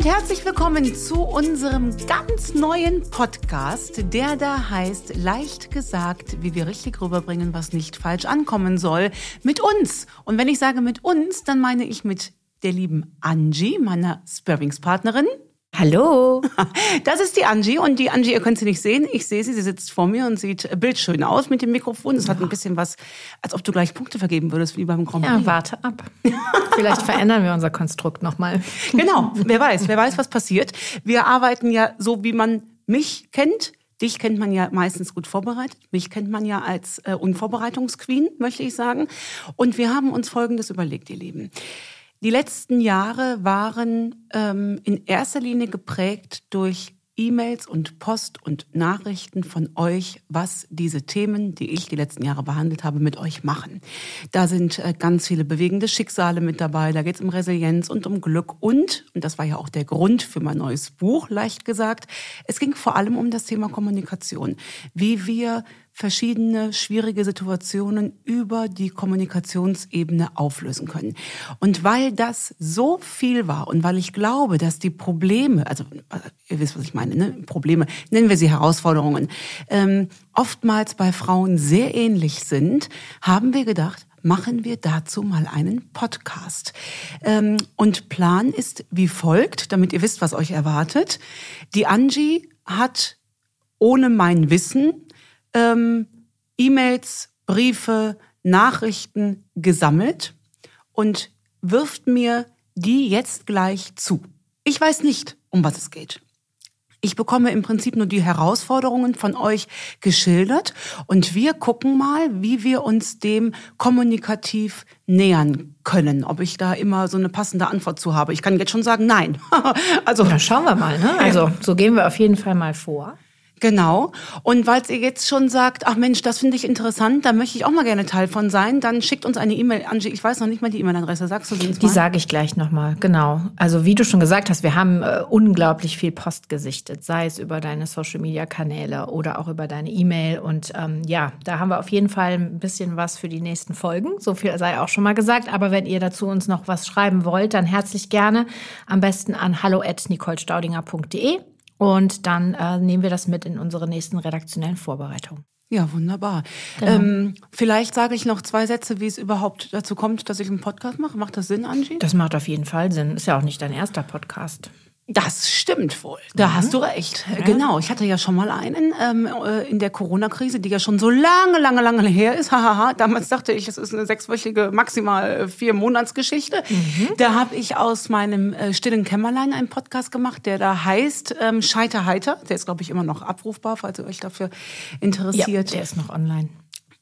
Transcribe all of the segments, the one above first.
und herzlich willkommen zu unserem ganz neuen Podcast, der da heißt Leicht gesagt, wie wir richtig rüberbringen, was nicht falsch ankommen soll, mit uns. Und wenn ich sage mit uns, dann meine ich mit der lieben Angie, meiner Sparringspartnerin. Hallo. Das ist die Angie und die Angie, ihr könnt sie nicht sehen. Ich sehe sie, sie sitzt vor mir und sieht bildschön aus mit dem Mikrofon. Es hat ein bisschen was, als ob du gleich Punkte vergeben würdest, wie beim Grand Prix. Ja, warte ab. Vielleicht verändern wir unser Konstrukt nochmal. Genau, wer weiß, wer weiß, was passiert. Wir arbeiten ja so, wie man mich kennt. Dich kennt man ja meistens gut vorbereitet. Mich kennt man ja als äh, Unvorbereitungsqueen, möchte ich sagen. Und wir haben uns Folgendes überlegt, ihr Lieben. Die letzten Jahre waren ähm, in erster Linie geprägt durch E-Mails und Post und Nachrichten von euch, was diese Themen, die ich die letzten Jahre behandelt habe, mit euch machen. Da sind äh, ganz viele bewegende Schicksale mit dabei. Da geht es um Resilienz und um Glück und, und das war ja auch der Grund für mein neues Buch, leicht gesagt, es ging vor allem um das Thema Kommunikation. Wie wir verschiedene schwierige Situationen über die Kommunikationsebene auflösen können. Und weil das so viel war und weil ich glaube, dass die Probleme, also ihr wisst, was ich meine, ne? Probleme, nennen wir sie Herausforderungen, ähm, oftmals bei Frauen sehr ähnlich sind, haben wir gedacht, machen wir dazu mal einen Podcast. Ähm, und Plan ist wie folgt, damit ihr wisst, was euch erwartet. Die Angie hat ohne mein Wissen ähm, E-Mails, Briefe, Nachrichten gesammelt und wirft mir die jetzt gleich zu. Ich weiß nicht, um was es geht. Ich bekomme im Prinzip nur die Herausforderungen von euch geschildert und wir gucken mal, wie wir uns dem kommunikativ nähern können. Ob ich da immer so eine passende Antwort zu habe. Ich kann jetzt schon sagen, nein. also ja, schauen wir mal. Ne? Also so gehen wir auf jeden Fall mal vor. Genau. Und weil ihr jetzt schon sagt, ach Mensch, das finde ich interessant, da möchte ich auch mal gerne Teil von sein, dann schickt uns eine E-Mail. Angie, ich weiß noch nicht mal die E-Mail-Adresse. Sagst du die Die sage ich gleich nochmal. Genau. Also wie du schon gesagt hast, wir haben äh, unglaublich viel Post gesichtet, sei es über deine Social-Media-Kanäle oder auch über deine E-Mail. Und ähm, ja, da haben wir auf jeden Fall ein bisschen was für die nächsten Folgen. So viel sei auch schon mal gesagt. Aber wenn ihr dazu uns noch was schreiben wollt, dann herzlich gerne. Am besten an hallo@nicolestaudinger.de und dann äh, nehmen wir das mit in unsere nächsten redaktionellen Vorbereitungen. Ja, wunderbar. Genau. Ähm, vielleicht sage ich noch zwei Sätze, wie es überhaupt dazu kommt, dass ich einen Podcast mache. Macht das Sinn, Angie? Das macht auf jeden Fall Sinn. Ist ja auch nicht dein erster Podcast. Das stimmt wohl. Da mhm. hast du recht. Ja. Genau. Ich hatte ja schon mal einen ähm, äh, in der Corona-Krise, die ja schon so lange, lange, lange her ist. Hahaha. Damals dachte ich, es ist eine sechswöchige, maximal äh, vier Monatsgeschichte. Mhm. Da habe ich aus meinem äh, stillen Kämmerlein einen Podcast gemacht, der da heißt ähm, Scheiter heiter. Der ist, glaube ich, immer noch abrufbar, falls ihr euch dafür interessiert. Ja, der ist noch online.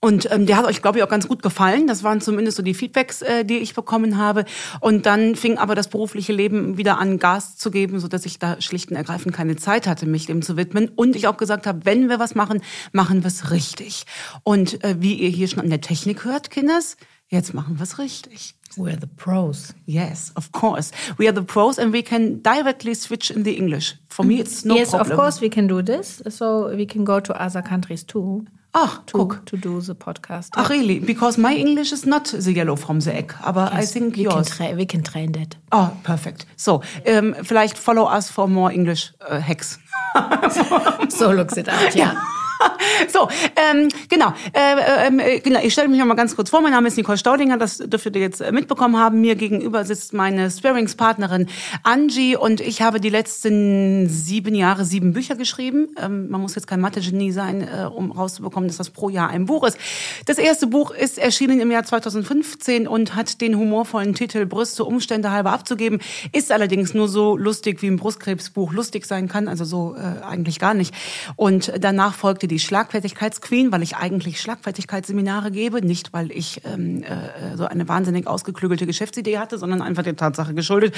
Und ähm, der hat euch, glaube ich, auch ganz gut gefallen. Das waren zumindest so die Feedbacks, äh, die ich bekommen habe. Und dann fing aber das berufliche Leben wieder an, Gas zu geben, so dass ich da schlicht und ergreifend keine Zeit hatte, mich dem zu widmen. Und ich auch gesagt habe, wenn wir was machen, machen wir es richtig. Und äh, wie ihr hier schon an der Technik hört, Kinders, jetzt machen wir es richtig. We are the pros. Yes, of course. We are the pros and we can directly switch in the English. For me, it's no yes, problem. Yes, of course we can do this. So we can go to other countries too. Ach, to, guck. to do the podcast. Ach, really? Because my English is not the yellow from the egg, aber yes, I think we yours. Can we can train that. Oh, perfect. So, um, vielleicht follow us for more English uh, hacks. so looks it out, ja. So, ähm, genau. Äh, äh, genau. Ich stelle mich noch mal ganz kurz vor. Mein Name ist Nicole Staudinger. Das dürftet ihr jetzt mitbekommen haben. Mir gegenüber sitzt meine Sparringspartnerin Angie und ich habe die letzten sieben Jahre sieben Bücher geschrieben. Ähm, man muss jetzt kein Mathe-Genie sein, äh, um rauszubekommen, dass das pro Jahr ein Buch ist. Das erste Buch ist erschienen im Jahr 2015 und hat den humorvollen Titel Brüste Umstände halber abzugeben. Ist allerdings nur so lustig, wie ein Brustkrebsbuch lustig sein kann. Also so äh, eigentlich gar nicht. Und danach folgte die Schlagfertigkeitsqueen, weil ich eigentlich Schlagfertigkeitsseminare gebe, nicht weil ich ähm, äh, so eine wahnsinnig ausgeklügelte Geschäftsidee hatte, sondern einfach der Tatsache geschuldet,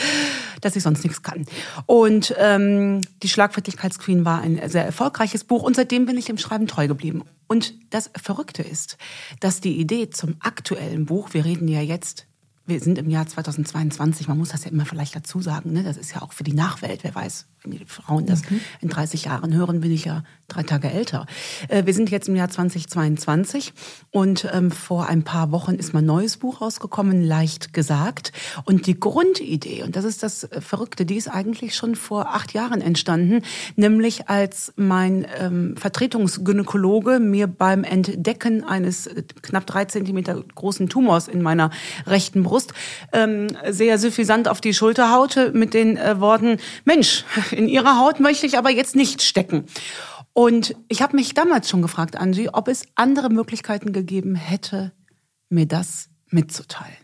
dass ich sonst nichts kann. Und ähm, die Schlagfertigkeitsqueen war ein sehr erfolgreiches Buch und seitdem bin ich dem Schreiben treu geblieben. Und das Verrückte ist, dass die Idee zum aktuellen Buch, wir reden ja jetzt wir sind im Jahr 2022, man muss das ja immer vielleicht dazu sagen, ne? das ist ja auch für die Nachwelt, wer weiß, wenn die Frauen das mhm. in 30 Jahren hören, bin ich ja drei Tage älter. Äh, wir sind jetzt im Jahr 2022 und ähm, vor ein paar Wochen ist mein neues Buch rausgekommen, Leicht gesagt. Und die Grundidee, und das ist das Verrückte, die ist eigentlich schon vor acht Jahren entstanden, nämlich als mein ähm, Vertretungsgynäkologe mir beim Entdecken eines knapp drei Zentimeter großen Tumors in meiner rechten Brust ähm, sehr suffisant auf die Schulter haute mit den äh, Worten, Mensch, in Ihrer Haut möchte ich aber jetzt nicht stecken. Und ich habe mich damals schon gefragt, Angie, ob es andere Möglichkeiten gegeben hätte, mir das mitzuteilen.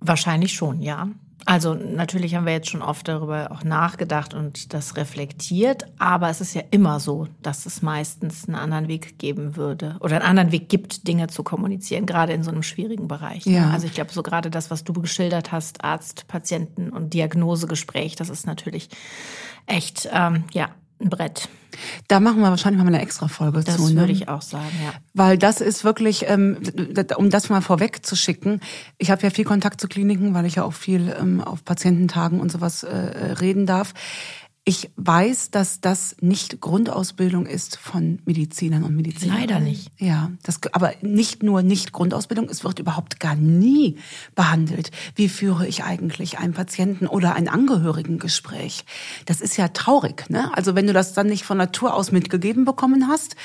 Wahrscheinlich schon, ja. Also natürlich haben wir jetzt schon oft darüber auch nachgedacht und das reflektiert, aber es ist ja immer so, dass es meistens einen anderen Weg geben würde oder einen anderen Weg gibt, Dinge zu kommunizieren, gerade in so einem schwierigen Bereich. Ja. Also ich glaube, so gerade das, was du geschildert hast, Arzt, Patienten und Diagnosegespräch, das ist natürlich echt, ähm, ja, ein Brett. Da machen wir wahrscheinlich mal eine extra Folge das zu. Das ne? würde ich auch sagen, ja. Weil das ist wirklich, ähm, um das mal vorweg zu schicken, ich habe ja viel Kontakt zu Kliniken, weil ich ja auch viel ähm, auf Patiententagen und sowas äh, reden darf. Ich weiß, dass das nicht Grundausbildung ist von Medizinern und Medizinern. Leider nicht. Ja, das, aber nicht nur nicht Grundausbildung, es wird überhaupt gar nie behandelt. Wie führe ich eigentlich einen Patienten oder ein Angehörigengespräch? Das ist ja traurig. Ne? Also wenn du das dann nicht von Natur aus mitgegeben bekommen hast,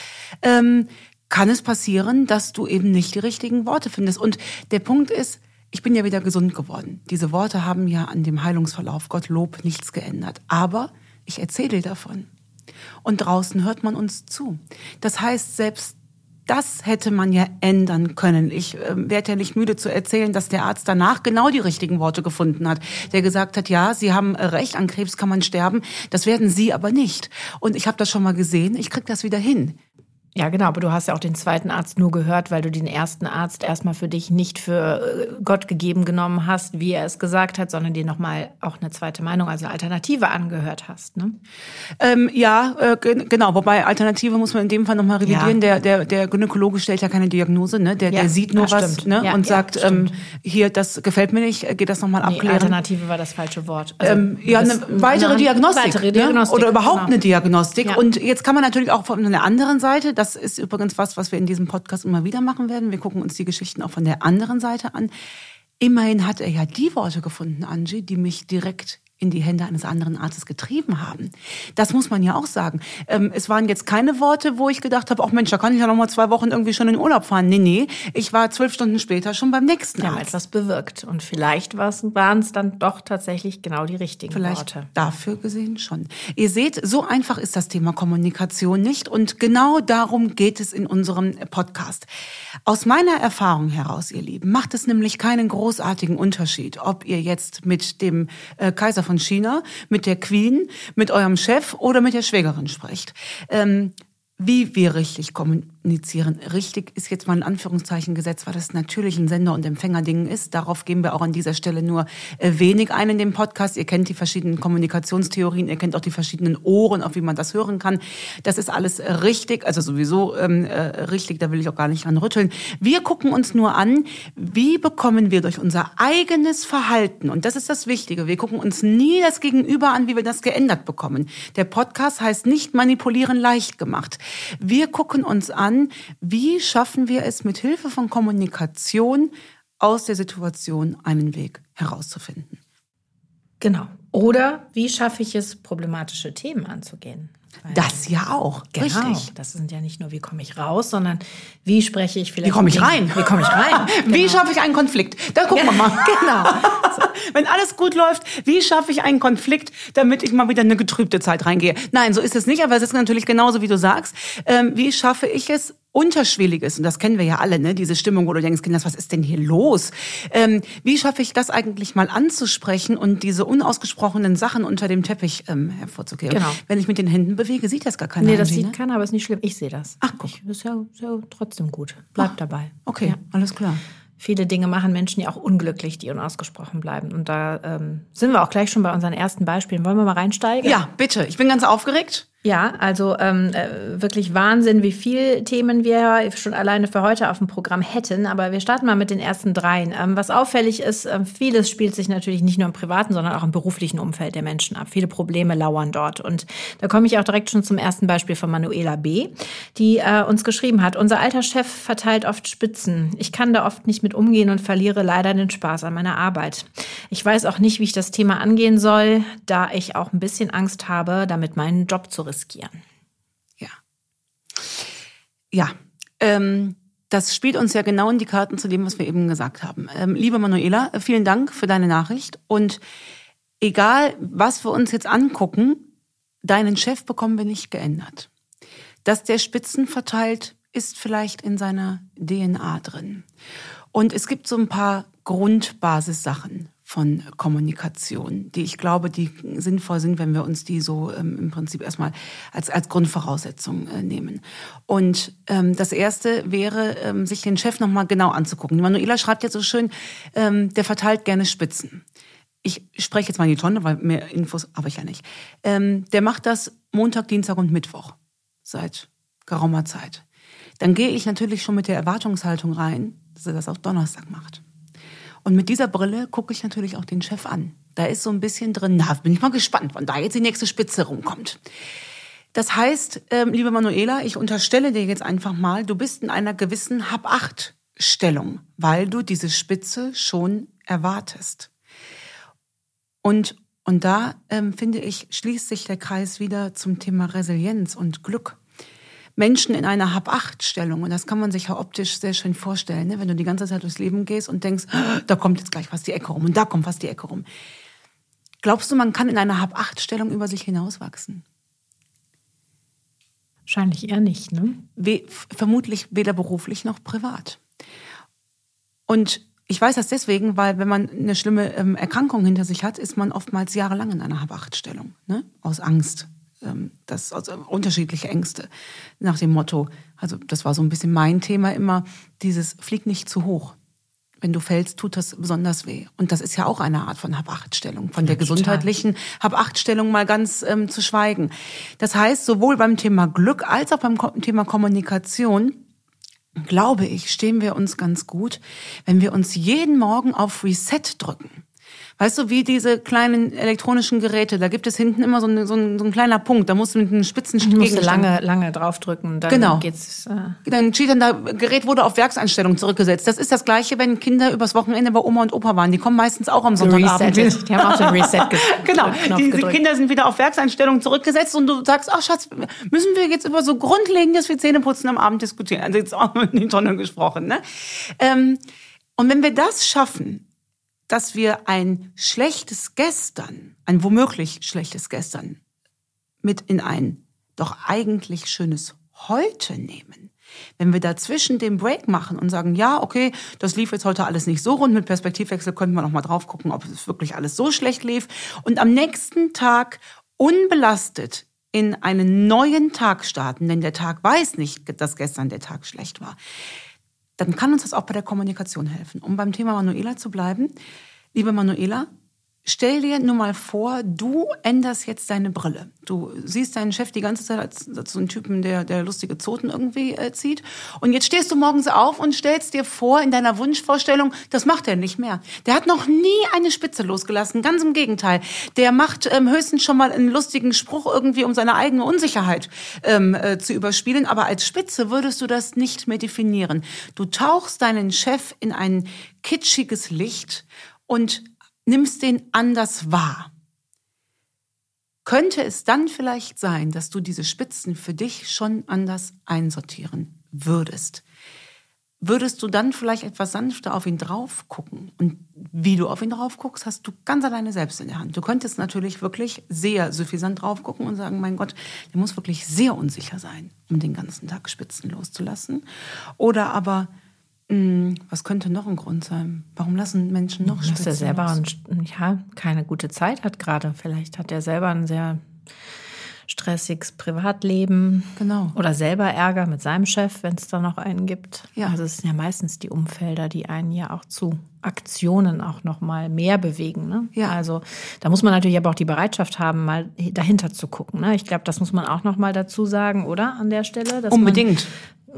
ähm, kann es passieren, dass du eben nicht die richtigen Worte findest. Und der Punkt ist, ich bin ja wieder gesund geworden. Diese Worte haben ja an dem Heilungsverlauf Gottlob nichts geändert. Aber ich erzähle davon. Und draußen hört man uns zu. Das heißt, selbst das hätte man ja ändern können. Ich äh, werde ja nicht müde zu erzählen, dass der Arzt danach genau die richtigen Worte gefunden hat. Der gesagt hat, ja, Sie haben recht, an Krebs kann man sterben. Das werden Sie aber nicht. Und ich habe das schon mal gesehen. Ich krieg das wieder hin. Ja, genau, aber du hast ja auch den zweiten Arzt nur gehört, weil du den ersten Arzt erstmal für dich nicht für äh, Gott gegeben genommen hast, wie er es gesagt hat, sondern dir nochmal auch eine zweite Meinung, also Alternative angehört hast. Ne? Ähm, ja, äh, genau, wobei Alternative muss man in dem Fall nochmal revidieren. Ja. Der, der, der Gynäkologe stellt ja keine Diagnose, ne? der, ja, der sieht nur was ne? Ja, und sagt, ähm, hier, das gefällt mir nicht, geht das nochmal nee, abklären. Alternative war das falsche Wort. Also, ähm, ja, eine weitere Diagnostik, weitere Diagnostik ne? oder überhaupt genau. eine Diagnostik. Und jetzt kann man natürlich auch von der anderen Seite, das ist übrigens was, was wir in diesem Podcast immer wieder machen werden. Wir gucken uns die Geschichten auch von der anderen Seite an. Immerhin hat er ja die Worte gefunden, Angie, die mich direkt in die Hände eines anderen Arztes getrieben haben. Das muss man ja auch sagen. Ähm, es waren jetzt keine Worte, wo ich gedacht habe, ach Mensch, da kann ich ja noch mal zwei Wochen irgendwie schon in Urlaub fahren. Nee, nee, ich war zwölf Stunden später schon beim nächsten Arzt. Ja, etwas bewirkt. Und vielleicht waren es dann doch tatsächlich genau die richtigen vielleicht Worte. dafür gesehen schon. Ihr seht, so einfach ist das Thema Kommunikation nicht. Und genau darum geht es in unserem Podcast. Aus meiner Erfahrung heraus, ihr Lieben, macht es nämlich keinen großartigen Unterschied, ob ihr jetzt mit dem äh, Kaiser von von China, mit der Queen, mit eurem Chef oder mit der Schwägerin sprecht. Ähm, wie wir richtig kommunizieren. Richtig ist jetzt mal ein Anführungszeichen gesetzt, weil das natürlich ein Sender- und Empfängerding ist. Darauf geben wir auch an dieser Stelle nur äh, wenig ein in dem Podcast. Ihr kennt die verschiedenen Kommunikationstheorien, ihr kennt auch die verschiedenen Ohren, auf wie man das hören kann. Das ist alles richtig, also sowieso ähm, äh, richtig, da will ich auch gar nicht dran rütteln. Wir gucken uns nur an, wie bekommen wir durch unser eigenes Verhalten, und das ist das Wichtige, wir gucken uns nie das Gegenüber an, wie wir das geändert bekommen. Der Podcast heißt nicht manipulieren leicht gemacht. Wir gucken uns an, wie schaffen wir es mit Hilfe von Kommunikation aus der Situation einen Weg herauszufinden. Genau. Oder wie schaffe ich es, problematische Themen anzugehen? Das ja auch, genau. richtig. Das sind ja nicht nur, wie komme ich raus, sondern wie spreche ich vielleicht. Wie komme ich rein? Wie komme ich rein? Genau. Wie schaffe ich einen Konflikt? Da gucken wir mal. Genau. So. Wenn alles gut läuft, wie schaffe ich einen Konflikt, damit ich mal wieder eine getrübte Zeit reingehe? Nein, so ist es nicht, aber es ist natürlich genauso, wie du sagst. Ähm, wie schaffe ich es, Unterschwelliges, und das kennen wir ja alle, ne? diese Stimmung, wo du denkst, Kinders, was ist denn hier los? Ähm, wie schaffe ich das eigentlich mal anzusprechen und diese unausgesprochenen Sachen unter dem Teppich ähm, hervorzukehren? Genau. Wenn ich mit den Händen bewege, sieht das gar keiner. Nee, das sieht ne? keiner, aber ist nicht schlimm. Ich sehe das. Ach, guck. Ich, das ist ja, ist ja trotzdem gut. Bleib Ach, dabei. Okay, ja. alles klar. Viele Dinge machen Menschen ja auch unglücklich, die unausgesprochen bleiben. Und da ähm, sind wir auch gleich schon bei unseren ersten Beispielen. Wollen wir mal reinsteigen? Ja, bitte. Ich bin ganz aufgeregt. Ja, also ähm, äh, wirklich Wahnsinn, wie viel Themen wir schon alleine für heute auf dem Programm hätten. Aber wir starten mal mit den ersten dreien. Ähm, was auffällig ist, äh, vieles spielt sich natürlich nicht nur im privaten, sondern auch im beruflichen Umfeld der Menschen ab. Viele Probleme lauern dort. Und da komme ich auch direkt schon zum ersten Beispiel von Manuela B., die äh, uns geschrieben hat, unser alter Chef verteilt oft Spitzen. Ich kann da oft nicht mit umgehen und verliere leider den Spaß an meiner Arbeit. Ich weiß auch nicht, wie ich das Thema angehen soll, da ich auch ein bisschen Angst habe, damit meinen Job zu riskieren. Ja. Ja. Ähm, das spielt uns ja genau in die Karten zu dem, was wir eben gesagt haben. Ähm, liebe Manuela, vielen Dank für deine Nachricht. Und egal, was wir uns jetzt angucken, deinen Chef bekommen wir nicht geändert. Dass der Spitzen verteilt, ist vielleicht in seiner DNA drin. Und es gibt so ein paar Grundbasissachen von Kommunikation, die ich glaube, die sinnvoll sind, wenn wir uns die so ähm, im Prinzip erstmal als, als Grundvoraussetzung äh, nehmen. Und ähm, das erste wäre, ähm, sich den Chef nochmal genau anzugucken. Die Manuela schreibt ja so schön, ähm, der verteilt gerne Spitzen. Ich spreche jetzt mal in die Tonne, weil mehr Infos habe ich ja nicht. Ähm, der macht das Montag, Dienstag und Mittwoch seit geraumer Zeit. Dann gehe ich natürlich schon mit der Erwartungshaltung rein, dass er das auch Donnerstag macht. Und mit dieser Brille gucke ich natürlich auch den Chef an. Da ist so ein bisschen drin, na, bin ich mal gespannt, wann da jetzt die nächste Spitze rumkommt. Das heißt, ähm, liebe Manuela, ich unterstelle dir jetzt einfach mal, du bist in einer gewissen Hab-Acht-Stellung, weil du diese Spitze schon erwartest. Und, und da, ähm, finde ich, schließt sich der Kreis wieder zum Thema Resilienz und Glück. Menschen in einer Hab-Acht-Stellung. Und das kann man sich ja optisch sehr schön vorstellen, ne? wenn du die ganze Zeit durchs Leben gehst und denkst, da kommt jetzt gleich was die Ecke rum und da kommt was die Ecke rum. Glaubst du, man kann in einer Hab-Acht-Stellung über sich hinauswachsen? Wahrscheinlich eher nicht, ne? We vermutlich weder beruflich noch privat. Und ich weiß das deswegen, weil wenn man eine schlimme ähm, Erkrankung hinter sich hat, ist man oftmals jahrelang in einer Hab-Acht-Stellung, ne? aus Angst, das also unterschiedliche Ängste nach dem Motto. Also das war so ein bisschen mein Thema immer dieses flieg nicht zu hoch. Wenn du fällst, tut das besonders weh. Und das ist ja auch eine Art von Hab-Acht-Stellung, von der gesundheitlichen Hab-Acht-Stellung mal ganz ähm, zu schweigen. Das heißt, sowohl beim Thema Glück als auch beim Thema Kommunikation glaube ich, stehen wir uns ganz gut, wenn wir uns jeden Morgen auf Reset drücken. Weißt du, wie diese kleinen elektronischen Geräte, da gibt es hinten immer so ein, so ein, so ein kleiner Punkt, da musst du mit einem spitzen Du musst lange, lange draufdrücken, dann genau. geht's. Äh dann steht dann da, Gerät wurde auf Werkseinstellung zurückgesetzt. Das ist das Gleiche, wenn Kinder übers Wochenende bei Oma und Opa waren. Die kommen meistens auch am Sonntagabend. Die haben auch den Reset Genau, die, die Kinder sind wieder auf Werkseinstellung zurückgesetzt und du sagst, ach Schatz, müssen wir jetzt über so Grundlegendes wie Zähneputzen am Abend diskutieren. Also jetzt auch in die Tonne gesprochen. Ne? Ähm, und wenn wir das schaffen, dass wir ein schlechtes Gestern, ein womöglich schlechtes Gestern, mit in ein doch eigentlich schönes Heute nehmen. Wenn wir dazwischen den Break machen und sagen, ja, okay, das lief jetzt heute alles nicht so rund, mit Perspektivwechsel könnten wir noch mal drauf gucken, ob es wirklich alles so schlecht lief und am nächsten Tag unbelastet in einen neuen Tag starten, denn der Tag weiß nicht, dass gestern der Tag schlecht war dann kann uns das auch bei der Kommunikation helfen. Um beim Thema Manuela zu bleiben, liebe Manuela, Stell dir nur mal vor, du änderst jetzt deine Brille. Du siehst deinen Chef die ganze Zeit als, als so einen Typen, der, der lustige Zoten irgendwie äh, zieht. Und jetzt stehst du morgens auf und stellst dir vor in deiner Wunschvorstellung, das macht er nicht mehr. Der hat noch nie eine Spitze losgelassen. Ganz im Gegenteil. Der macht ähm, höchstens schon mal einen lustigen Spruch irgendwie, um seine eigene Unsicherheit ähm, äh, zu überspielen. Aber als Spitze würdest du das nicht mehr definieren. Du tauchst deinen Chef in ein kitschiges Licht und nimmst den anders wahr. Könnte es dann vielleicht sein, dass du diese Spitzen für dich schon anders einsortieren würdest? Würdest du dann vielleicht etwas sanfter auf ihn drauf gucken? Und wie du auf ihn drauf guckst, hast du ganz alleine selbst in der Hand. Du könntest natürlich wirklich sehr suffisant drauf gucken und sagen, mein Gott, der muss wirklich sehr unsicher sein, um den ganzen Tag Spitzen loszulassen. Oder aber was könnte noch ein Grund sein? Warum lassen Menschen noch Dass er selber ein, ja, keine gute Zeit hat gerade. Vielleicht hat er selber einen sehr stressiges Privatleben. Genau. Oder selber Ärger mit seinem Chef, wenn es da noch einen gibt. Ja. Also es sind ja meistens die Umfelder, die einen ja auch zu Aktionen auch noch mal mehr bewegen. Ne? Ja. Also da muss man natürlich aber auch die Bereitschaft haben, mal dahinter zu gucken. Ne? Ich glaube, das muss man auch noch mal dazu sagen, oder an der Stelle, dass Unbedingt.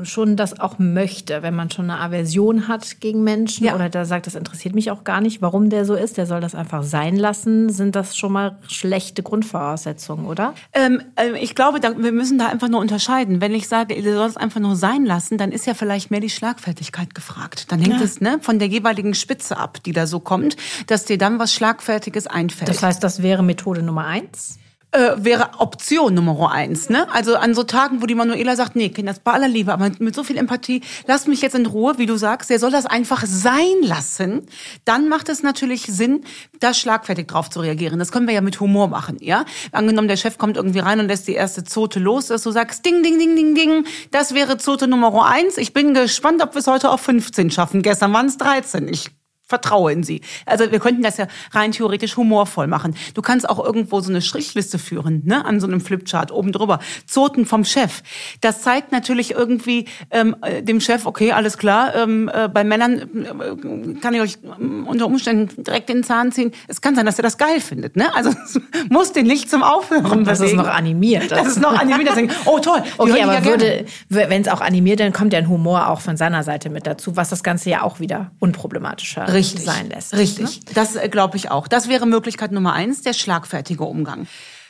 Schon das auch möchte, wenn man schon eine Aversion hat gegen Menschen Ja. oder da sagt, das interessiert mich auch gar nicht, warum der so ist, der soll das einfach sein lassen, sind das schon mal schlechte Grundvoraussetzungen, oder? Ähm, äh, ich glaube, da, wir müssen da einfach nur unterscheiden. Wenn ich sage, ihr sollt es einfach nur sein lassen, dann ist ja vielleicht mehr die Schlagfertigkeit gefragt. Dann hängt Ja. es ne, von der jeweiligen Spitze ab, die da so kommt, dass dir dann was Schlagfertiges einfällt. Das heißt, das wäre Methode Nummer eins. Äh, wäre Option Nummer eins. Ne? Also an so Tagen, wo die Manuela sagt, nee, Kinder, bei aller Liebe, aber mit so viel Empathie, lass mich jetzt in Ruhe, wie du sagst, der soll das einfach sein lassen. Dann macht es natürlich Sinn, da schlagfertig drauf zu reagieren. Das können wir ja mit Humor machen, ja? Angenommen, der Chef kommt irgendwie rein und lässt die erste Zote los, dass du sagst, ding, ding, ding, ding, ding, das wäre Zote Nummer eins. Ich bin gespannt, ob wir es heute auf 15 schaffen. Gestern waren es 13. Ich vertraue in sie. Also wir könnten das ja rein theoretisch humorvoll machen. Du kannst auch irgendwo so eine Strichliste führen, ne, an so einem Flipchart oben drüber. Zoten vom Chef. Das zeigt natürlich irgendwie ähm, äh, dem Chef, okay, alles klar. Ähm, äh, bei Männern äh, kann ich euch ähm, unter Umständen direkt den Zahn ziehen. Es kann sein, dass er das geil findet, ne? Also es muss den nicht zum Aufhören Das ist bewegen. noch animiert. Das ist noch animiert. Das oh toll. Okay, aber ja würde, wenn es auch animiert, dann kommt ja ein Humor auch von seiner Seite mit dazu, was das Ganze ja auch wieder unproblematischer Richtig. Sein lässt. Richtig. Ne? Das äh, glaube ich auch. Das wäre Möglichkeit Nummer eins, der schlagfertige Umgang.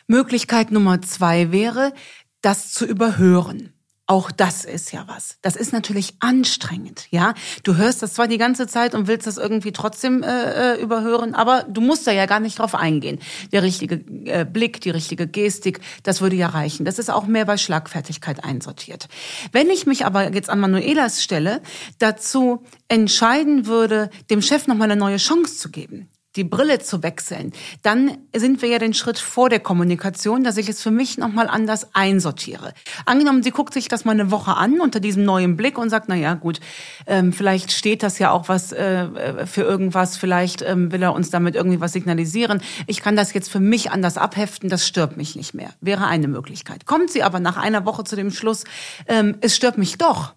Möglichkeit Nummer zwei wäre, das zu überhören. Auch das ist ja was. Das ist natürlich anstrengend, ja. Du hörst das zwar die ganze Zeit und willst das irgendwie trotzdem äh, äh, überhören, aber du musst da ja gar nicht drauf eingehen. Der richtige äh, Blick, die richtige Gestik, das würde ja reichen. Das ist auch mehr bei Schlagfertigkeit einsortiert. Wenn ich mich aber jetzt an Manuelas Stelle dazu entscheiden würde, dem Chef noch mal eine neue Chance zu geben, die Brille zu wechseln, dann sind wir ja den Schritt vor der Kommunikation, dass ich es für mich nochmal anders einsortiere. Angenommen, sie guckt sich das mal eine Woche an unter diesem neuen Blick und sagt, na ja, gut, ähm, vielleicht steht das ja auch was äh, für irgendwas, vielleicht ähm, will er uns damit irgendwie was signalisieren. Ich kann das jetzt für mich anders abheften, das stört mich nicht mehr. Wäre eine Möglichkeit. Kommt sie aber nach einer Woche zu dem Schluss, ähm, es stört mich doch.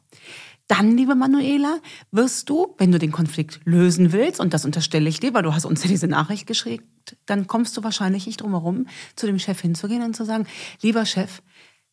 Dann, liebe Manuela, wirst du, wenn du den Konflikt lösen willst, und das unterstelle ich dir, weil du hast uns ja diese Nachricht geschickt, dann kommst du wahrscheinlich nicht drum herum, zu dem Chef hinzugehen und zu sagen, lieber Chef,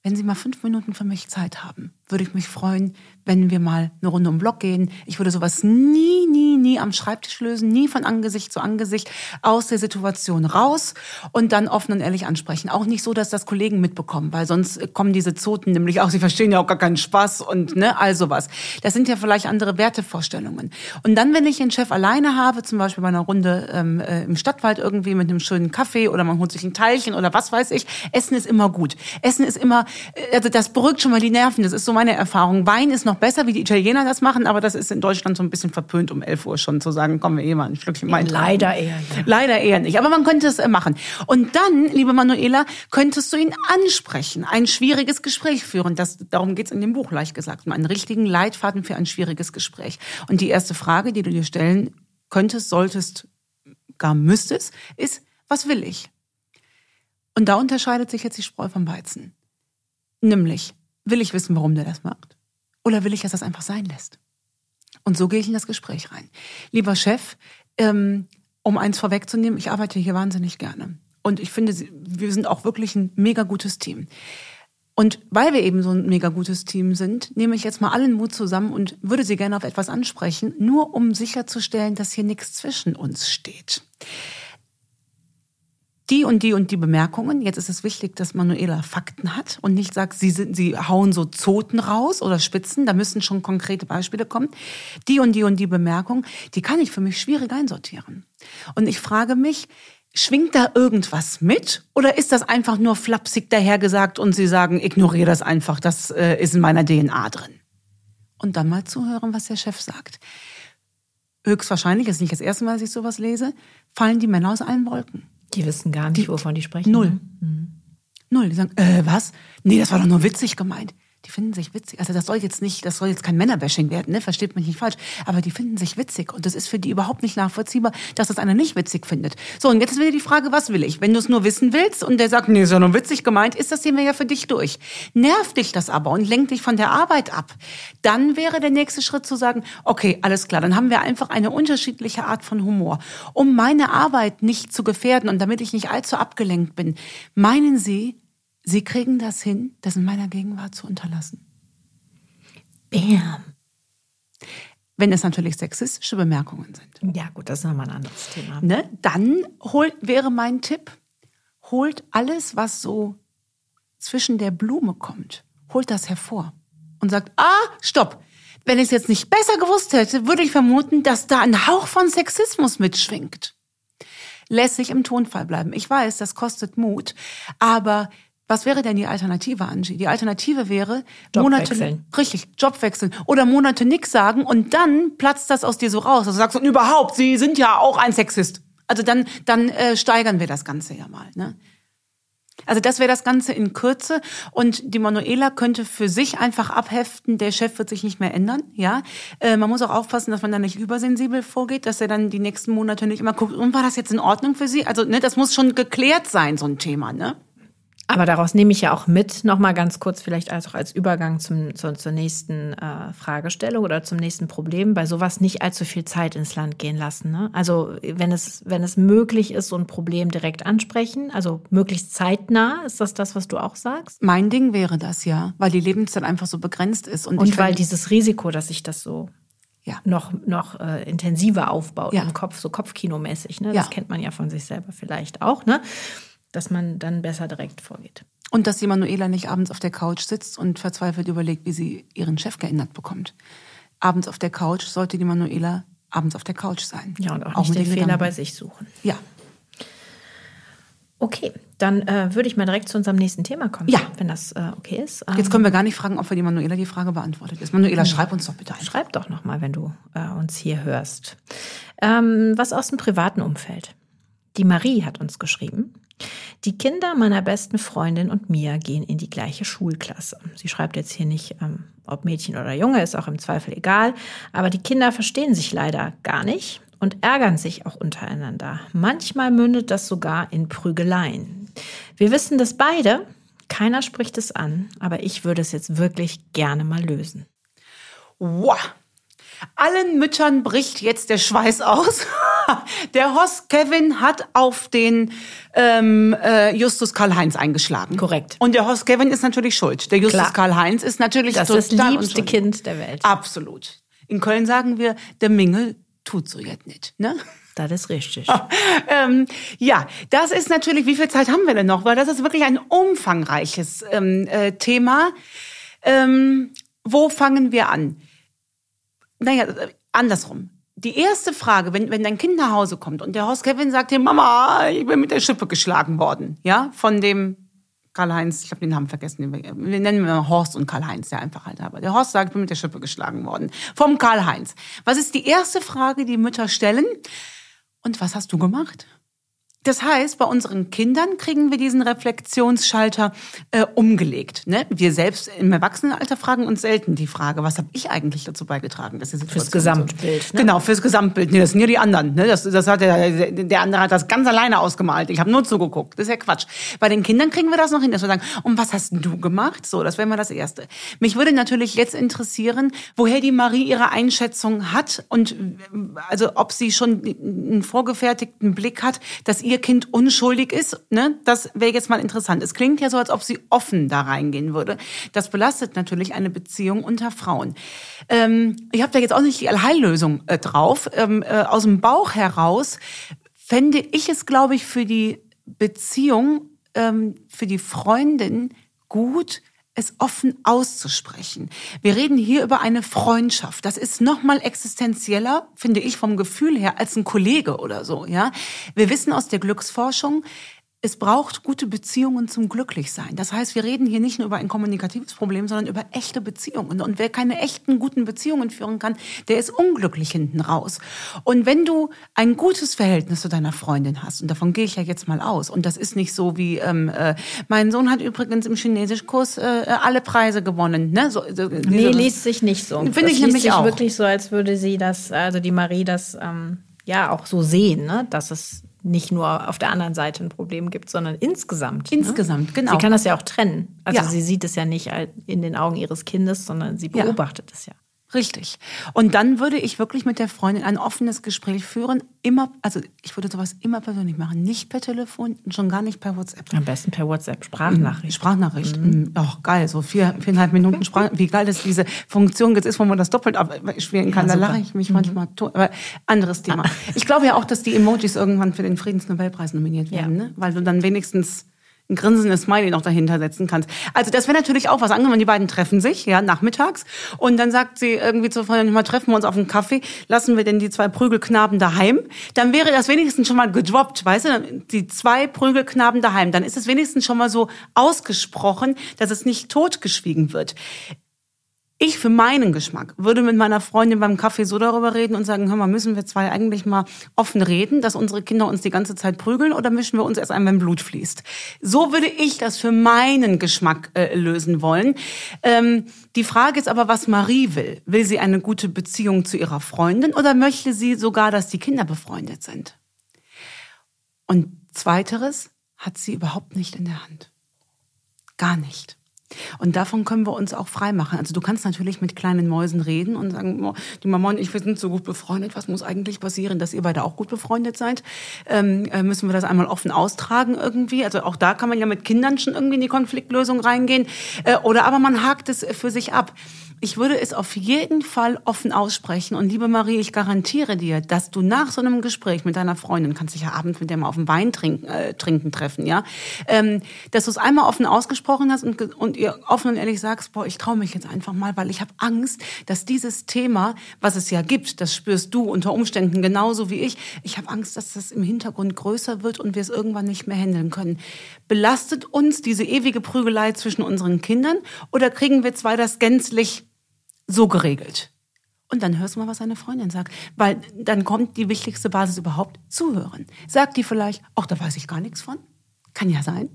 wenn Sie mal fünf Minuten für mich Zeit haben, würde ich mich freuen, wenn wir mal eine Runde um den Block gehen. Ich würde sowas nie, nie, nie am Schreibtisch lösen, nie von Angesicht zu Angesicht aus der Situation raus und dann offen und ehrlich ansprechen. Auch nicht so, dass das Kollegen mitbekommen, weil sonst kommen diese Zoten nämlich auch, sie verstehen ja auch gar keinen Spaß und ne, all sowas. Das sind ja vielleicht andere Wertevorstellungen. Und dann, wenn ich den Chef alleine habe, zum Beispiel bei einer Runde ähm, äh, im Stadtwald irgendwie mit einem schönen Kaffee oder man holt sich ein Teilchen oder was weiß ich, Essen ist immer gut. Essen ist immer, äh, also das beruhigt schon mal die Nerven, das ist so meine Erfahrung. Wein ist noch besser, wie die Italiener das machen, aber das ist in Deutschland so ein bisschen verpönt, um 11 Uhr schon zu sagen, kommen wir eh mal ein Schlückchen Wein. Leider eher. Ja. Leider eher nicht, aber man könnte es äh, machen. Und dann, liebe Manuela, könntest du ihn ansprechen, ein schwieriges Gespräch führen. Das, darum geht's in dem Buch, leicht gesagt, um einen richtigen Leitfaden für ein schwieriges Gespräch. Und die erste Frage, die du dir stellen könntest, solltest, gar müsstest, ist, was will ich? Und da unterscheidet sich jetzt die Spreu vom Weizen. Nämlich, will ich wissen, warum der das macht? Oder will ich, dass das einfach sein lässt? Und so gehe ich in das Gespräch rein. Lieber Chef, ähm, um eins vorwegzunehmen, ich arbeite hier wahnsinnig gerne. Und ich finde, wir sind auch wirklich ein mega gutes Team. Und weil wir eben so ein mega gutes Team sind, nehme ich jetzt mal allen Mut zusammen und würde Sie gerne auf etwas ansprechen, nur um sicherzustellen, dass hier nichts zwischen uns steht. Die und die und die Bemerkungen. Jetzt ist es wichtig, dass Manuela Fakten hat und nicht sagt, sie, sind, sie hauen so Zoten raus oder Spitzen. Da müssen schon konkrete Beispiele kommen. Die und die und die Bemerkung, die kann ich für mich schwierig einsortieren. Und ich frage mich, schwingt da irgendwas mit? Oder ist das einfach nur flapsig dahergesagt und Sie sagen, ignoriere das einfach, das äh, ist in meiner DNA drin? Und dann mal zuhören, was der Chef sagt. Höchstwahrscheinlich, ist nicht das erste Mal, dass ich sowas lese, fallen die Männer aus allen Wolken. Die wissen gar nicht, wovon die sprechen. Null. ne? Null. Die sagen, äh, was? Nee, das war doch nur witzig gemeint. Die finden sich witzig. Also das soll jetzt nicht, das soll jetzt kein Männerbashing werden, ne? versteht mich nicht falsch. Aber die finden sich witzig und das ist für die überhaupt nicht nachvollziehbar, dass das einer nicht witzig findet. So, und jetzt ist wieder die Frage, was will ich? Wenn du es nur wissen willst und der sagt, nee, ist ja nur witzig gemeint, ist das Thema ja für dich durch. Nervt dich das aber und lenkt dich von der Arbeit ab, dann wäre der nächste Schritt zu sagen, okay, alles klar, dann haben wir einfach eine unterschiedliche Art von Humor. Um meine Arbeit nicht zu gefährden und damit ich nicht allzu abgelenkt bin, meinen Sie, Sie kriegen das hin, das in meiner Gegenwart zu unterlassen. Bam. Wenn es natürlich sexistische Bemerkungen sind. Ja, gut, das ist nochmal ein anderes Thema. Ne? Dann holt, wäre mein Tipp, holt alles, was so zwischen der Blume kommt, holt das hervor und sagt, ah, stopp. Wenn ich es jetzt nicht besser gewusst hätte, würde ich vermuten, dass da ein Hauch von Sexismus mitschwingt. Lässig im Tonfall bleiben. Ich weiß, das kostet Mut, aber was wäre denn die Alternative, Angie? Die Alternative wäre Job Monate wechseln. richtig Job wechseln oder Monate nix sagen und dann platzt das aus dir so raus. Also sagst du und überhaupt, sie sind ja auch ein Sexist. Also dann dann äh, steigern wir das Ganze ja mal. Ne? Also das wäre das Ganze in Kürze und die Manuela könnte für sich einfach abheften, der Chef wird sich nicht mehr ändern, ja. Äh, man muss auch aufpassen, dass man da nicht übersensibel vorgeht, dass er dann die nächsten Monate nicht immer guckt, und war das jetzt in Ordnung für Sie? Also ne, das muss schon geklärt sein, so ein Thema, ne? Aber daraus nehme ich ja auch mit, nochmal ganz kurz, vielleicht als auch als Übergang zum, zur, zur nächsten äh, Fragestellung oder zum nächsten Problem, bei sowas nicht allzu viel Zeit ins Land gehen lassen. Ne? Also wenn es, wenn es möglich ist, so ein Problem direkt ansprechen, also möglichst zeitnah, ist das das, was du auch sagst? Mein Ding wäre das ja, weil die Lebenszeit einfach so begrenzt ist. Und, Und ich weil dieses Risiko, dass sich das so Ja. noch, noch äh, intensiver aufbaut Ja. im Kopf, so Kopfkinomäßig. Ne? Ja. Das kennt man ja von sich selber vielleicht auch, ne? Dass man dann besser direkt vorgeht. Und dass die Manuela nicht abends auf der Couch sitzt und verzweifelt überlegt, wie sie ihren Chef geändert bekommt. Abends auf der Couch sollte die Manuela abends auf der Couch sein. Ja, und auch, nicht mit den den Fehler bei sich suchen. Ja. Okay, dann äh, würde ich mal direkt zu unserem nächsten Thema kommen, Ja. wenn das äh, okay ist. Ähm, Jetzt können wir gar nicht fragen, ob für die Manuela die Frage beantwortet ist. Manuela, schreib uns doch bitte ein. Schreib doch noch mal, wenn du äh, uns hier hörst. Ähm, was aus dem privaten Umfeld. Die Marie hat uns geschrieben. Die Kinder meiner besten Freundin und mir gehen in die gleiche Schulklasse. Sie schreibt jetzt hier nicht, ähm, ob Mädchen oder Junge, ist auch im Zweifel egal. Aber die Kinder verstehen sich leider gar nicht und ärgern sich auch untereinander. Manchmal mündet das sogar in Prügeleien. Wir wissen das beide. Keiner spricht es an, aber ich würde es jetzt wirklich gerne mal lösen. Wow. Allen Müttern bricht jetzt der Schweiß aus. Der Host Kevin hat auf den ähm, äh, Justus Karl-Heinz eingeschlagen. Korrekt. Und der Host Kevin ist natürlich schuld. Der Justus. Karl-Heinz ist natürlich Das ist das liebste unschuldig. Kind der Welt. Absolut. In Köln sagen wir, der Mingel tut so jetzt nicht. Ne? Das ist richtig. ähm, ja, das ist natürlich, wie viel Zeit haben wir denn noch? Weil das ist wirklich ein umfangreiches ähm, äh, Thema. Ähm, wo fangen wir an? Naja, äh, andersrum. Die erste Frage, wenn, wenn dein Kind nach Hause kommt und der Horst Kevin sagt dir, Mama, ich bin mit der Schippe geschlagen worden, ja, von dem Karl-Heinz, ich habe den Namen vergessen, wir nennen ihn Horst und Karl-Heinz, der einfach halt aber. Der Horst sagt, ich bin mit der Schippe geschlagen worden. Vom Karl-Heinz. Was ist die erste Frage, die Mütter stellen? Und was hast du gemacht? Das heißt, bei unseren Kindern kriegen wir diesen Reflexionsschalter äh, umgelegt. Ne? Wir selbst im Erwachsenenalter fragen uns selten die Frage, was habe ich eigentlich dazu beigetragen, dass die Situation Fürs Gesamtbild, ne? Genau, fürs Gesamtbild. Nee, das sind ja die anderen. Ne? Das, das hat der, der andere hat das ganz alleine ausgemalt. Ich habe nur zugeguckt. Das ist ja Quatsch. Bei den Kindern kriegen wir das noch hin, dass wir sagen, und was hast du gemacht? So, das wäre mal das Erste. Mich würde natürlich jetzt interessieren, woher die Marie ihre Einschätzung hat und also ob sie schon einen vorgefertigten Blick hat, dass ihr Kind unschuldig ist. Ne? Das wäre jetzt mal interessant. Es klingt ja so, als ob sie offen da reingehen würde. Das belastet natürlich eine Beziehung unter Frauen. Ähm, ich habe da jetzt auch nicht die Allheillösung äh, drauf. Ähm, äh, aus dem Bauch heraus fände ich es, glaube ich, für die Beziehung, ähm, für die Freundin gut, es offen auszusprechen. Wir reden hier über eine Freundschaft. Das ist noch mal existenzieller, finde ich, vom Gefühl her, als ein Kollege oder so, ja. Wir wissen aus der Glücksforschung, es braucht gute Beziehungen zum Glücklichsein. Das heißt, wir reden hier nicht nur über ein kommunikatives Problem, sondern über echte Beziehungen. Und wer keine echten guten Beziehungen führen kann, der ist unglücklich hinten raus. Und wenn du ein gutes Verhältnis zu deiner Freundin hast, und davon gehe ich ja jetzt mal aus, und das ist nicht so wie, ähm, äh, mein Sohn hat übrigens im Chinesischkurs äh, alle Preise gewonnen. Ne? So, so, nee, liest sich nicht so. Finde ich nämlich sich auch. wirklich so, als würde sie das, also die Marie das ähm, ja auch so sehen, ne? dass es nicht nur auf der anderen Seite ein Problem gibt, sondern insgesamt. Ne? Insgesamt, ne? genau. Sie kann das ja auch trennen. Also ja. sie sieht es ja nicht in den Augen ihres Kindes, sondern sie beobachtet ja. es ja. Richtig. Und dann würde ich wirklich mit der Freundin ein offenes Gespräch führen. Immer, also ich würde sowas immer persönlich machen. Nicht per Telefon schon gar nicht per WhatsApp. Am besten per WhatsApp. Sprachnachricht. Mhm. Sprachnachricht. Mhm. Oh, geil. So vier, viereinhalb Minuten Sprach. Wie geil das diese Funktion jetzt ist, wo man das doppelt abspielen kann. Ja, da lache ich mich mhm. manchmal tot. Aber anderes Thema. Ich glaube ja auch, dass die Emojis irgendwann für den Friedensnobelpreis nominiert werden, ja. ne? weil du dann wenigstens ein grinsendes Smiley noch dahinter setzen kannst. Also das wäre natürlich auch was. Angenommen, die beiden treffen sich, ja, nachmittags. Und dann sagt sie irgendwie zu Freundin, mal treffen wir uns auf einen Kaffee, lassen wir denn die zwei Prügelknaben daheim. Dann wäre das wenigstens schon mal gedroppt, weißt du? Die zwei Prügelknaben daheim. Dann ist es wenigstens schon mal so ausgesprochen, dass es nicht totgeschwiegen wird. Ich für meinen Geschmack würde mit meiner Freundin beim Kaffee so darüber reden und sagen, hör mal, müssen wir zwei eigentlich mal offen reden, dass unsere Kinder uns die ganze Zeit prügeln oder mischen wir uns erst ein, wenn Blut fließt? So würde ich das für meinen Geschmack äh, lösen wollen. Ähm, die Frage ist aber, was Marie will. Will sie eine gute Beziehung zu ihrer Freundin oder möchte sie sogar, dass die Kinder befreundet sind? Und zweiteres hat sie überhaupt nicht in der Hand. Gar nicht. Und davon können wir uns auch frei machen. Also du kannst natürlich mit kleinen Mäusen reden und sagen, die Mama und ich, wir sind so gut befreundet. Was muss eigentlich passieren, dass ihr beide auch gut befreundet seid? Ähm, äh, müssen wir das einmal offen austragen irgendwie? Also auch da kann man ja mit Kindern schon irgendwie in die Konfliktlösung reingehen. Äh, oder aber man hakt es für sich ab. Ich würde es auf jeden Fall offen aussprechen. Und liebe Marie, ich garantiere dir, dass du nach so einem Gespräch mit deiner Freundin, kannst dich ja abends mit der mal auf dem Wein trinken, äh, trinken treffen, ja, ähm, dass du es einmal offen ausgesprochen hast und, und ihr offen und ehrlich sagst, boah, ich traue mich jetzt einfach mal, weil ich habe Angst, dass dieses Thema, was es ja gibt, das spürst du unter Umständen genauso wie ich, ich habe Angst, dass das im Hintergrund größer wird und wir es irgendwann nicht mehr handeln können. Belastet uns diese ewige Prügelei zwischen unseren Kindern oder kriegen wir zwei das gänzlich so geregelt. Und dann hörst du mal, was deine Freundin sagt. Weil dann kommt die wichtigste Basis überhaupt, zuhören. Sagt die vielleicht, ach, da weiß ich gar nichts von. Kann ja sein.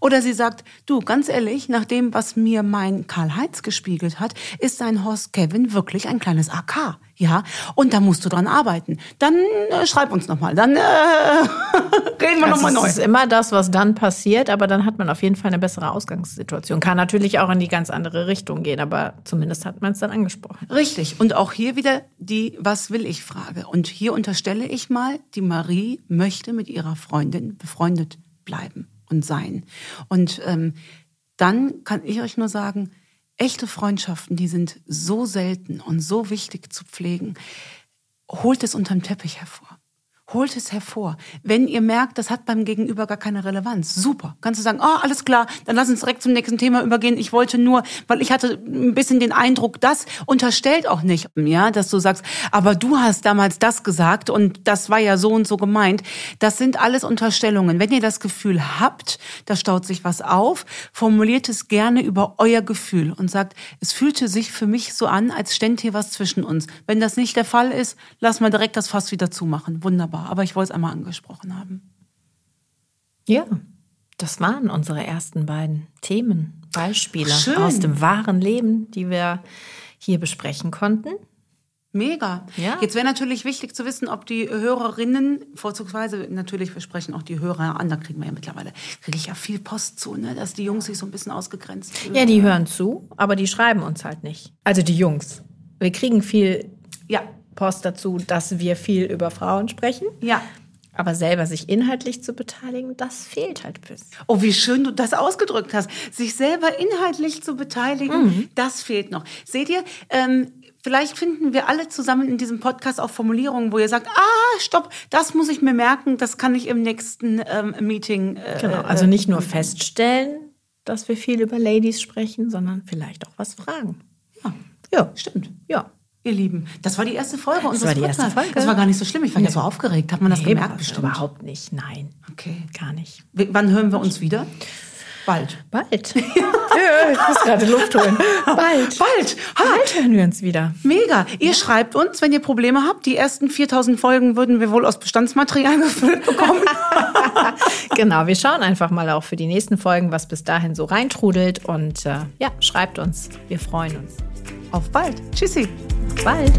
Oder sie sagt, du, ganz ehrlich, nach dem, was mir mein Karl Heinz gespiegelt hat, ist dein Horst Kevin wirklich ein kleines AK. Ja, und da musst du dran arbeiten. Dann äh, schreib uns nochmal, dann äh, reden wir nochmal neu. Das ist immer das, was dann passiert, aber dann hat man auf jeden Fall eine bessere Ausgangssituation. Kann natürlich auch in die ganz andere Richtung gehen, aber zumindest hat man es dann angesprochen. Richtig. Und auch hier wieder die Was will ich Frage. Und hier unterstelle ich mal, die Marie möchte mit ihrer Freundin befreundet bleiben und sein. Und ähm, dann kann ich euch nur sagen, echte Freundschaften, die sind so selten und so wichtig zu pflegen. Holt es unterm Teppich hervor. Holt es hervor. Wenn ihr merkt, das hat beim Gegenüber gar keine Relevanz, super. Kannst du sagen, oh, alles klar, dann lass uns direkt zum nächsten Thema übergehen. Ich wollte nur, weil ich hatte ein bisschen den Eindruck, das unterstellt auch nicht, ja, dass du sagst, aber du hast damals das gesagt und das war ja so und so gemeint. Das sind alles Unterstellungen. Wenn ihr das Gefühl habt, da staut sich was auf, formuliert es gerne über euer Gefühl und sagt, es fühlte sich für mich so an, als stände hier was zwischen uns. Wenn das nicht der Fall ist, lass mal direkt das Fass wieder zumachen. Wunderbar Aber ich wollte es einmal angesprochen haben. Ja, das waren unsere ersten beiden Themen, Beispiele Schön. aus dem wahren Leben, die wir hier besprechen konnten. Mega. Ja. Jetzt wäre natürlich wichtig zu wissen, ob die Hörerinnen, vorzugsweise natürlich, wir sprechen auch die Hörer an, da kriegen wir ja mittlerweile, kriege ich ja viel Post zu, ne, dass die Jungs sich so ein bisschen ausgegrenzt fühlen. Ja, die hören zu, aber die schreiben uns halt nicht. Also die Jungs. Wir kriegen viel ja. Post dazu, dass wir viel über Frauen sprechen. Ja. Aber selber sich inhaltlich zu beteiligen, das fehlt halt bis. Oh, wie schön du das ausgedrückt hast. Sich selber inhaltlich zu beteiligen, mhm. das fehlt noch. Seht ihr, ähm, vielleicht finden wir alle zusammen in diesem Podcast auch Formulierungen, wo ihr sagt, ah, stopp, das muss ich mir merken, das kann ich im nächsten ähm, Meeting. Äh, genau, also nicht nur feststellen, dass wir viel über Ladies sprechen, sondern vielleicht auch was fragen. Ja, ja stimmt. Ja. Ihr Lieben. Das war die erste Folge unseres war die erste. Folge. Das war gar nicht so schlimm. Ich war ja so aufgeregt. Hat man das Nee, gemerkt bestimmt? Überhaupt nicht, nein. Okay. Gar nicht. W- Wann hören wir uns wieder? Bald. Bald. Ja. ich muss gerade Luft holen. Bald. Bald. Ha, Bald hören wir uns wieder. mega. Ihr schreibt uns, wenn ihr Probleme habt. Die ersten 4000 Folgen würden wir wohl aus Bestandsmaterial gefüllt bekommen. Genau, wir schauen einfach mal auch für die nächsten Folgen, was bis dahin so reintrudelt. Und äh, ja, schreibt uns. Wir freuen uns. Auf bald. Tschüssi. Bald.